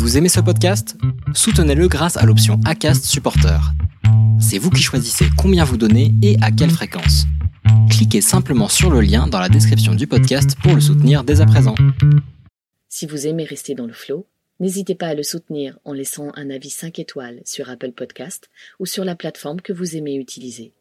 Vous aimez ce podcast? Soutenez-le grâce à l'option ACAST Supporter. C'est vous qui choisissez combien vous donnez et à quelle fréquence. Cliquez simplement sur le lien dans la description du podcast pour le soutenir dès à présent. Si vous aimez rester dans le flow, n'hésitez pas à le soutenir en laissant un avis 5 étoiles sur Apple Podcast ou sur la plateforme que vous aimez utiliser.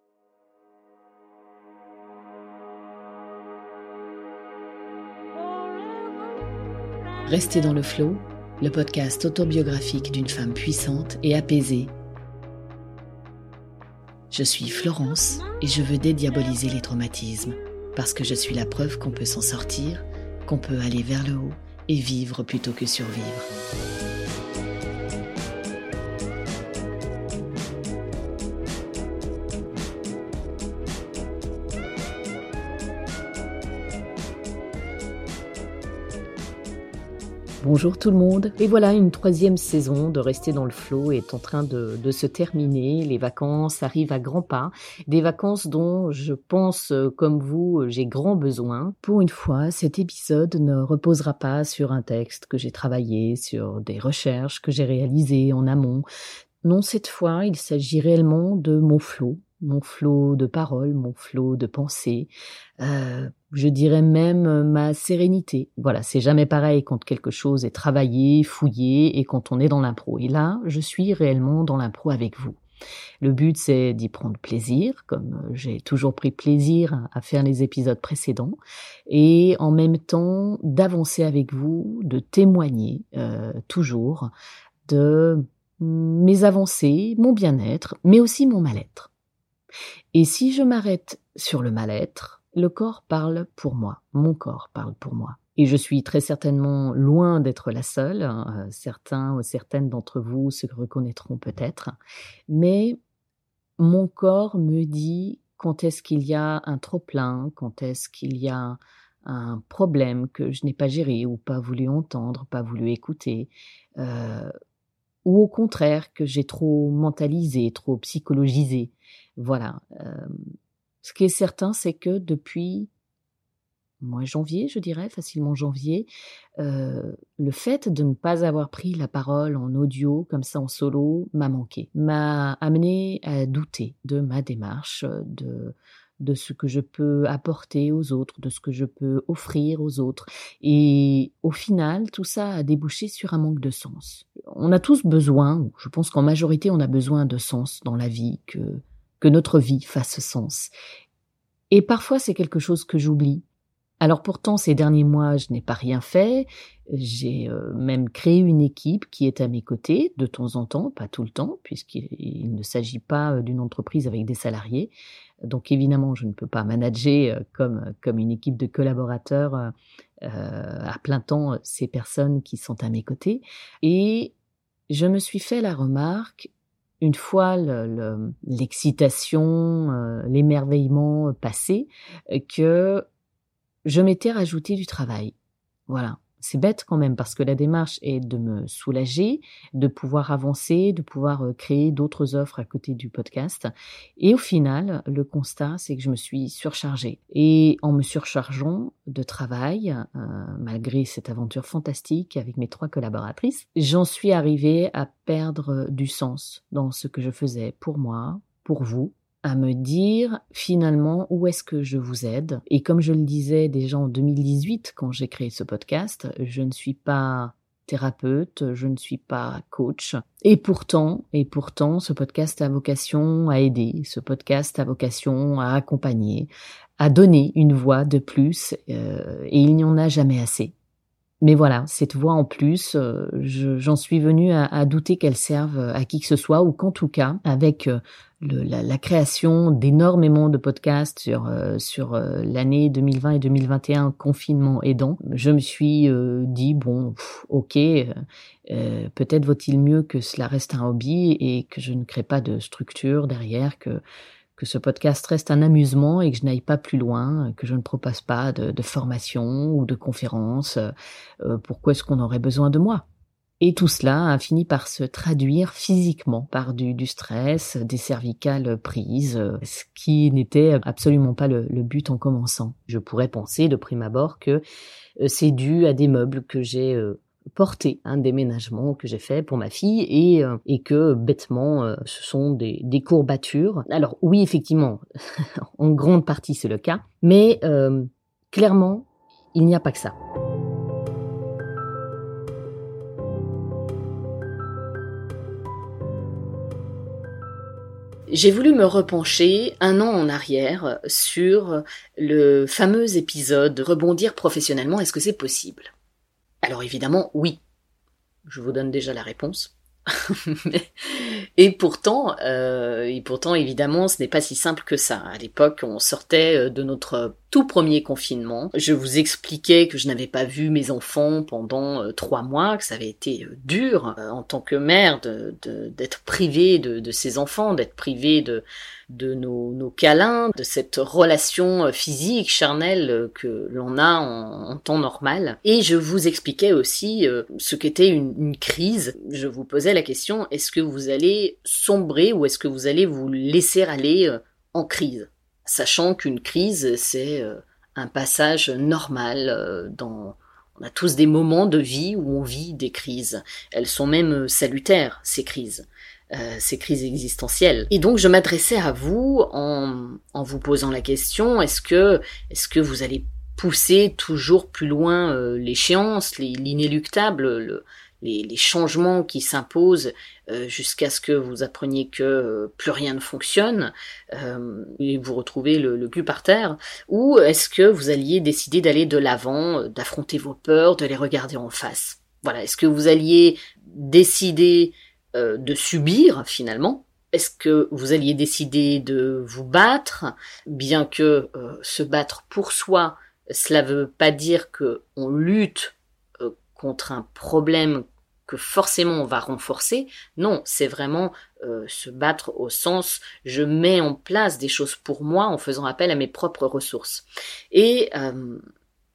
Restez dans le flow, le podcast autobiographique d'une femme puissante et apaisée. Je suis Florence et je veux dédiaboliser les traumatismes parce que je suis la preuve qu'on peut s'en sortir, qu'on peut aller vers le haut et vivre plutôt que survivre. Bonjour tout le monde. Et voilà, une troisième saison de Rester dans le flot est en train de, se terminer. Les vacances arrivent à grands pas. Des vacances dont je pense, euh, comme vous, j'ai grand besoin. Pour une fois, cet épisode ne reposera pas sur un texte que j'ai travaillé, sur des recherches que j'ai réalisées en amont. Non, cette fois, il s'agit réellement de mon flot, mon flot de paroles, mon flot de pensées, euh, je dirais même euh, ma sérénité. Voilà, c'est jamais pareil quand quelque chose est travaillé, fouillé et quand on est dans l'impro. Et là, je suis réellement dans l'impro avec vous. Le but, c'est d'y prendre plaisir, comme euh, j'ai toujours pris plaisir à faire les épisodes précédents, et en même temps d'avancer avec vous, de témoigner toujours de mes avancées, mon bien-être, mais aussi mon mal-être. Et si je m'arrête sur le mal-être, le corps parle pour moi, mon corps parle pour moi. Et je suis très certainement loin d'être la seule, hein, certains ou certaines d'entre vous se reconnaîtront peut-être, mais mon corps me dit quand est-ce qu'il y a un trop-plein, quand est-ce qu'il y a un problème que je n'ai pas géré ou pas voulu entendre, pas voulu écouter, euh, ou au contraire que j'ai trop mentalisé, trop psychologisé. Voilà. Euh, ce qui est certain, c'est que depuis mois janvier, je dirais, facilement janvier, euh, le fait de ne pas avoir pris la parole en audio, comme ça en solo, m'a manqué, m'a amené à douter de ma démarche, de, de ce que je peux apporter aux autres, de ce que je peux offrir aux autres. Et au final, tout ça a débouché sur un manque de sens. On a tous besoin, je pense qu'en majorité, on a besoin de sens dans la vie, que, que notre vie fasse sens. Et parfois, c'est quelque chose que j'oublie. Alors pourtant, ces derniers mois, je n'ai pas rien fait. J'ai euh, même créé une équipe qui est à mes côtés de temps en temps, pas tout le temps, puisqu'il ne s'agit pas euh, d'une entreprise avec des salariés. Donc évidemment, je ne peux pas manager euh, comme, comme une équipe de collaborateurs euh, à plein temps ces personnes qui sont à mes côtés. Et je me suis fait la remarque, une fois l'excitation, l'émerveillement passé, que je m'étais rajouté du travail. Voilà c'est bête quand même parce que la démarche est de me soulager, de pouvoir avancer, de pouvoir euh, créer d'autres offres à côté du podcast. Et au final, le constat, c'est que je me suis surchargée. Et en me surchargeant de travail, euh, malgré cette aventure fantastique avec mes trois collaboratrices, j'en suis arrivée à perdre du sens dans ce que je faisais pour moi, pour vous à me dire finalement où est-ce que je vous aide. Et comme je le disais déjà en 2018 quand j'ai créé ce podcast, je ne suis pas thérapeute, je ne suis pas coach. Et pourtant, et pourtant, ce podcast a vocation à aider, ce podcast a vocation à accompagner, à donner une voix de plus, euh, et il n'y en a jamais assez. Mais voilà, cette voix en plus, euh, j'en suis venue à, à douter qu'elle serve à qui que ce soit, ou qu'en tout cas, avec euh, la, création d'énormément de podcasts sur euh, sur euh, l'année 2020 et 2021 confinement aidant, je me suis euh, dit bon, ok, peut-être vaut-il mieux que cela reste un hobby et que je ne crée pas de structure derrière, que que ce podcast reste un amusement et que je n'aille pas plus loin, que je ne propose pas de, de formation ou de conférences. pourquoi est-ce qu'on aurait besoin de moi? Et tout cela a fini par se traduire physiquement par du, du stress, des cervicales prises, ce qui n'était absolument pas le, le, but en commençant. Je pourrais penser de prime abord que euh, c'est dû à des meubles que j'ai euh, porter un déménagement que j'ai fait pour ma fille et, et que bêtement ce sont des, des courbatures. Alors oui effectivement, en grande partie c'est le cas, mais clairement il n'y a pas que ça. J'ai voulu me repencher un an en arrière sur le fameux épisode Rebondir professionnellement, est-ce que c'est possible? Alors évidemment, oui. Je vous donne déjà la réponse. et pourtant, euh, et pourtant, évidemment, ce n'est pas si simple que ça. À l'époque, on sortait euh, de notre tout premier confinement. Je vous expliquais que je n'avais pas vu mes enfants pendant euh, trois mois, que ça avait été dur en tant que mère d'être de, privée de, de ses enfants, d'être privée de de nos, nos, câlins, de cette relation euh, physique, charnelle euh, que l'on a en, temps normal. Et je vous expliquais aussi euh, ce qu'était une, crise. Je vous posais la question, est-ce que vous allez sombrer ou est-ce que vous allez vous laisser aller en crise? Sachant qu'une crise, c'est un passage normal dans... On a tous des moments de vie où on vit des crises. Elles sont même salutaires, ces crises. Euh, ces crises existentielles. Et donc je m'adressais à vous en, en, vous posant la question est-ce que est-ce que vous allez pousser toujours plus loin euh, l'échéance, l'inéluctable, les, changements qui s'imposent euh, jusqu'à ce que vous appreniez que plus rien ne fonctionne et vous retrouvez le, cul par terre, ou est-ce que vous alliez décider d'aller de l'avant, d'affronter vos peurs, de les regarder en face? Voilà, est-ce que vous alliez décider euh, de subir finalement? Est-ce que vous alliez décider de vous battre, bien que euh, se battre pour soi, cela veut pas dire que on lutte euh, contre un problème que forcément on va renforcer. Non, c'est vraiment se battre au sens je mets en place des choses pour moi en faisant appel à mes propres ressources. Et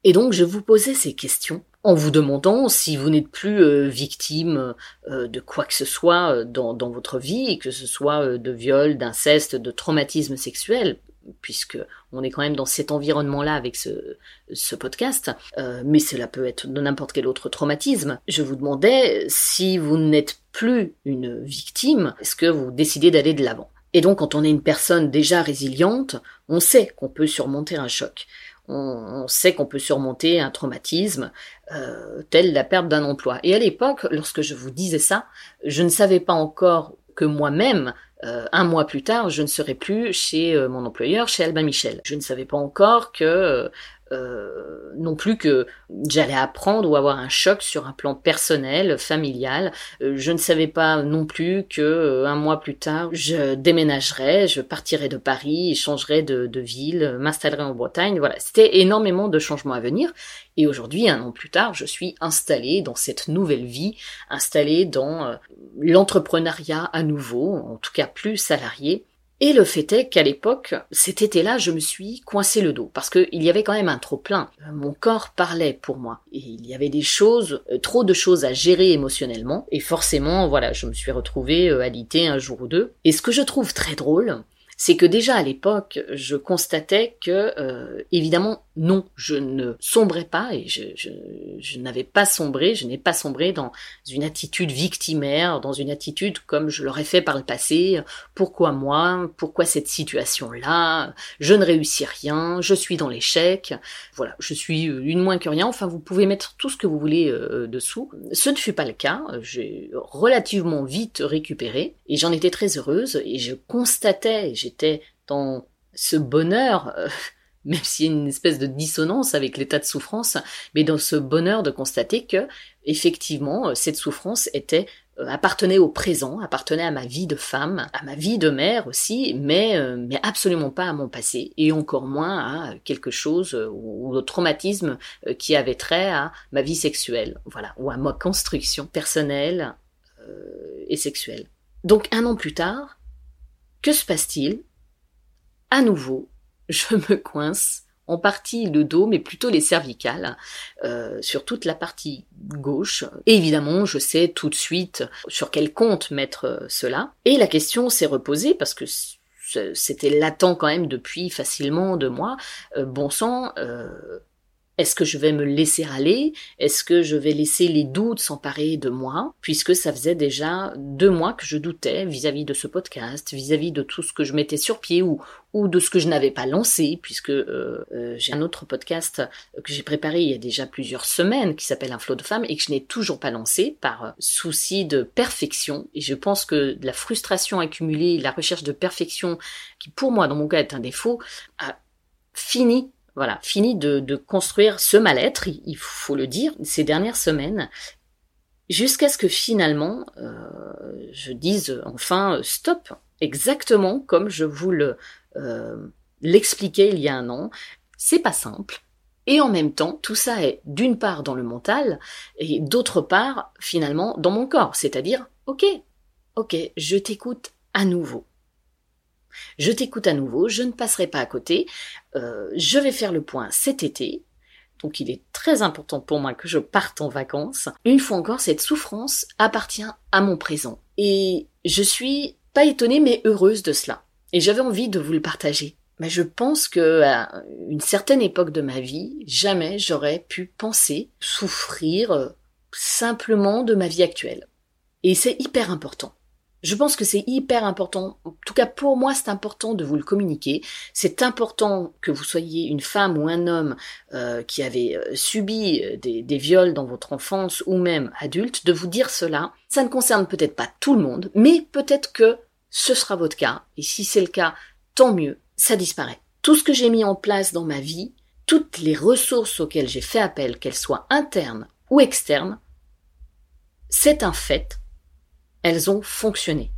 et donc je vous posais ces questions en vous demandant si vous n'êtes plus euh, victime euh, de quoi que ce soit euh, dans, dans, votre vie, que ce soit de viol, d'inceste, de traumatisme sexuel, puisque on est quand même dans cet environnement-là avec ce, podcast, mais cela peut être de n'importe quel autre traumatisme. Je vous demandais si vous n'êtes plus une victime, est-ce que vous décidez d'aller de l'avant? Et donc quand on est une personne déjà résiliente, on sait qu'on peut surmonter un choc on, sait qu'on peut surmonter un traumatisme euh, tel la perte d'un emploi. Et à l'époque, lorsque je vous disais ça, je ne savais pas encore que moi-même, euh, un mois plus tard, je ne serais plus chez euh, mon employeur, chez Albin Michel. Je ne savais pas encore que euh, non plus que j'allais apprendre ou avoir un choc sur un plan personnel, familial. Euh, je ne savais pas non plus que euh, un mois plus tard, je déménagerais, je partirais de Paris, changerais de, ville, m'installerais en Bretagne. Voilà, c'était énormément de changements à venir. Et aujourd'hui, un an plus tard, je suis installée dans cette nouvelle vie, installée dans l'entrepreneuriat à nouveau, en tout cas plus salarié. Et le fait est qu'à l'époque, cet été-là, je me suis coincé le dos parce qu'il y avait quand même un trop plein. Mon corps parlait pour moi et il y avait des choses, euh, trop de choses à gérer émotionnellement et forcément, voilà, je me suis retrouvée euh, alitée un jour ou deux. Et ce que je trouve très drôle, c'est que déjà à l'époque, je constatais que, euh, évidemment, non, je ne sombrais pas et je, n'avais pas sombré, je n'ai pas sombré dans une attitude victimaire, dans une attitude comme je l'aurais fait par le passé. Pourquoi moi? Pourquoi cette situation-là? Je ne réussis rien, je suis dans l'échec. Voilà, je suis une moins que rien. Enfin, vous pouvez mettre tout ce que vous voulez euh, dessous. Ce ne fut pas le cas. J'ai relativement vite récupéré et j'en étais très heureuse et je constatais, j'étais dans ce bonheur. Euh, même s'il y a une espèce de dissonance avec l'état de souffrance, mais dans ce bonheur de constater que, effectivement, euh, cette souffrance était euh, appartenait au présent, appartenait à ma vie de femme, à ma vie de mère aussi, mais euh, mais absolument pas à mon passé et encore moins à quelque chose ou, au traumatisme qui avait trait à ma vie sexuelle, voilà, ou à ma construction personnelle et sexuelle. Donc un an plus tard, que se passe-t-il? À nouveau, je me coince en partie le dos, mais plutôt les cervicales, euh, sur toute la partie gauche. Et évidemment, je sais tout de suite sur quel compte mettre euh, cela. Et la question s'est reposée parce que c'était latent quand même depuis facilement deux mois. Euh, bon sang, est-ce que je vais me laisser aller? Est-ce que je vais laisser les doutes s'emparer de moi? Puisque ça faisait déjà deux mois que je doutais vis-à-vis de ce podcast, vis-à-vis de tout ce que je mettais sur pied ou, ou de ce que je n'avais pas lancé, puisque euh, euh, j'ai un autre podcast que j'ai préparé il y a déjà plusieurs semaines qui s'appelle Un flot de femmes et que je n'ai toujours pas lancé par euh, souci de perfection. Et je pense que la frustration accumulée, la recherche de perfection, qui pour moi dans mon cas est un défaut, a fini voilà, fini de, construire ce mal-être, il, faut le dire, ces dernières semaines, jusqu'à ce que finalement euh, je dise enfin stop, exactement comme je vous le euh, l'expliquais il y a un an. C'est pas simple. Et en même temps, tout ça est d'une part dans le mental et d'autre part finalement dans mon corps. C'est-à-dire, ok, ok, je t'écoute à nouveau. Je t'écoute à nouveau, je ne passerai pas à côté. Euh, je vais faire le point cet été. Donc il est très important pour moi que je parte en vacances. Une fois encore, cette souffrance appartient à mon présent. Et je suis pas étonnée mais heureuse de cela. Et j'avais envie de vous le partager. Mais je pense que à une certaine époque de ma vie, jamais j'aurais pu penser souffrir euh, simplement de ma vie actuelle. Et c'est hyper important. Je pense que c'est hyper important. En tout cas, pour moi, c'est important de vous le communiquer. C'est important que vous soyez une femme ou un homme euh, qui avait euh, subi euh, des, des, viols dans votre enfance ou même adulte, de vous dire cela. Ça ne concerne peut-être pas tout le monde, mais peut-être que ce sera votre cas. Et si c'est le cas, tant mieux, ça disparaît. Tout ce que j'ai mis en place dans ma vie, toutes les ressources auxquelles j'ai fait appel, qu'elles soient internes ou externes, c'est un fait elles ont fonctionné.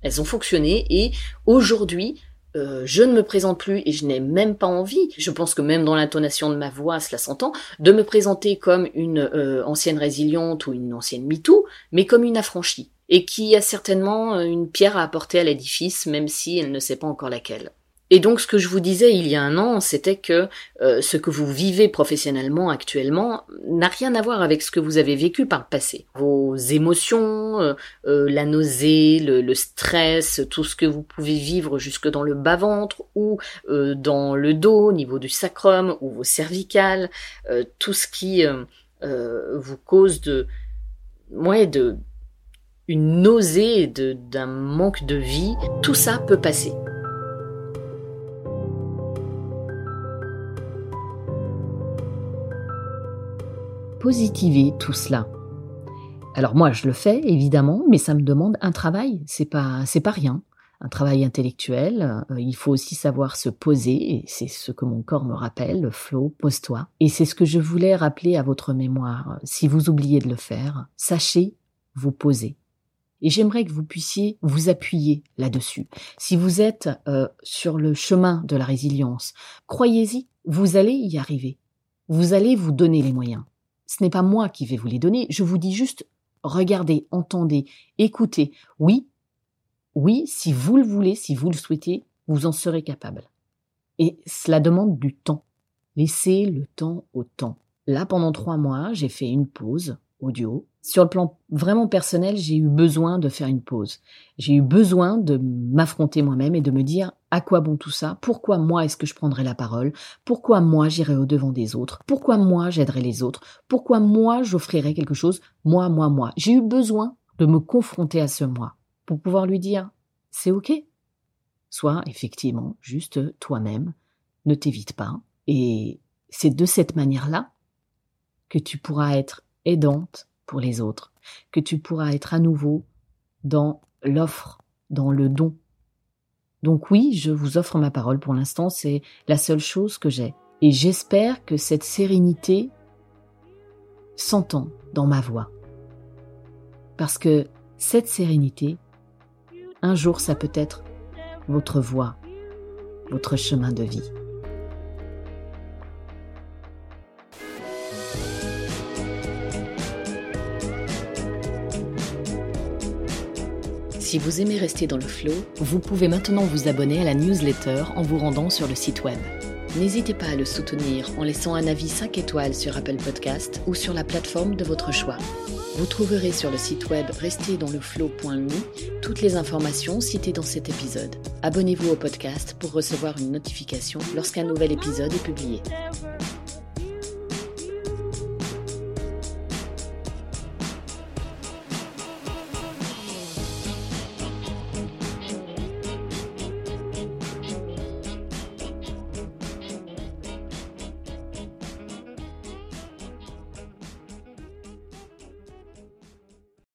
Elles ont fonctionné et aujourd'hui, euh, je ne me présente plus et je n'ai même pas envie, je pense que même dans l'intonation de ma voix, cela s'entend, de me présenter comme une euh, ancienne résiliente ou une ancienne MeToo, mais comme une affranchie, et qui a certainement euh, une pierre à apporter à l'édifice, même si elle ne sait pas encore laquelle. Et donc ce que je vous disais il y a un an, c'était que euh, ce que vous vivez professionnellement actuellement n'a rien à voir avec ce que vous avez vécu par le passé. Vos émotions, euh, euh, la nausée, le, stress, tout ce que vous pouvez vivre jusque dans le bas-ventre ou dans le dos, au niveau du sacrum ou vos cervicales, tout ce qui vous cause de, ouais, de une nausée, d'un manque de vie, tout ça peut passer. Positiver tout cela. Alors moi, je le fais évidemment, mais ça me demande un travail. C'est pas, c'est pas rien. Un travail intellectuel. Euh, il faut aussi savoir se poser, et c'est ce que mon corps me rappelle. Le flow, pose-toi. Et c'est ce que je voulais rappeler à votre mémoire. Si vous oubliez de le faire, sachez vous poser. Et j'aimerais que vous puissiez vous appuyer là-dessus. Si vous êtes euh, sur le chemin de la résilience, croyez-y, vous allez y arriver. Vous allez vous donner les moyens. Ce n'est pas moi qui vais vous les donner, je vous dis juste regardez, entendez, écoutez. Oui, oui, si vous le voulez, si vous le souhaitez, vous en serez capable. Et cela demande du temps. Laissez le temps au temps. Là, pendant trois mois, j'ai fait une pause audio. Sur le plan vraiment personnel, j'ai eu besoin de faire une pause. J'ai eu besoin de m'affronter moi-même et de me dire à quoi bon tout ça? Pourquoi moi est-ce que je prendrai la parole? Pourquoi moi j'irai au devant des autres? Pourquoi moi j'aiderai les autres? Pourquoi moi j'offrirai quelque chose? Moi, moi, moi. J'ai eu besoin de me confronter à ce moi pour pouvoir lui dire c'est ok. Sois effectivement juste toi-même, ne t'évite pas. Et c'est de cette manière-là que tu pourras être aidante pour les autres, que tu pourras être à nouveau dans l'offre, dans le don. Donc oui, je vous offre ma parole pour l'instant, c'est la seule chose que j'ai. Et j'espère que cette sérénité s'entend dans ma voix. Parce que cette sérénité, un jour, ça peut être votre voix, votre chemin de vie. Si vous aimez rester dans le flow, vous pouvez maintenant vous abonner à la newsletter en vous rendant sur le site web. N'hésitez pas à le soutenir en laissant un avis 5 étoiles sur Apple Podcast ou sur la plateforme de votre choix. Vous trouverez sur le site web restezdansleflow.me toutes les informations citées dans cet épisode. Abonnez-vous au podcast pour recevoir une notification lorsqu'un nouvel épisode est publié.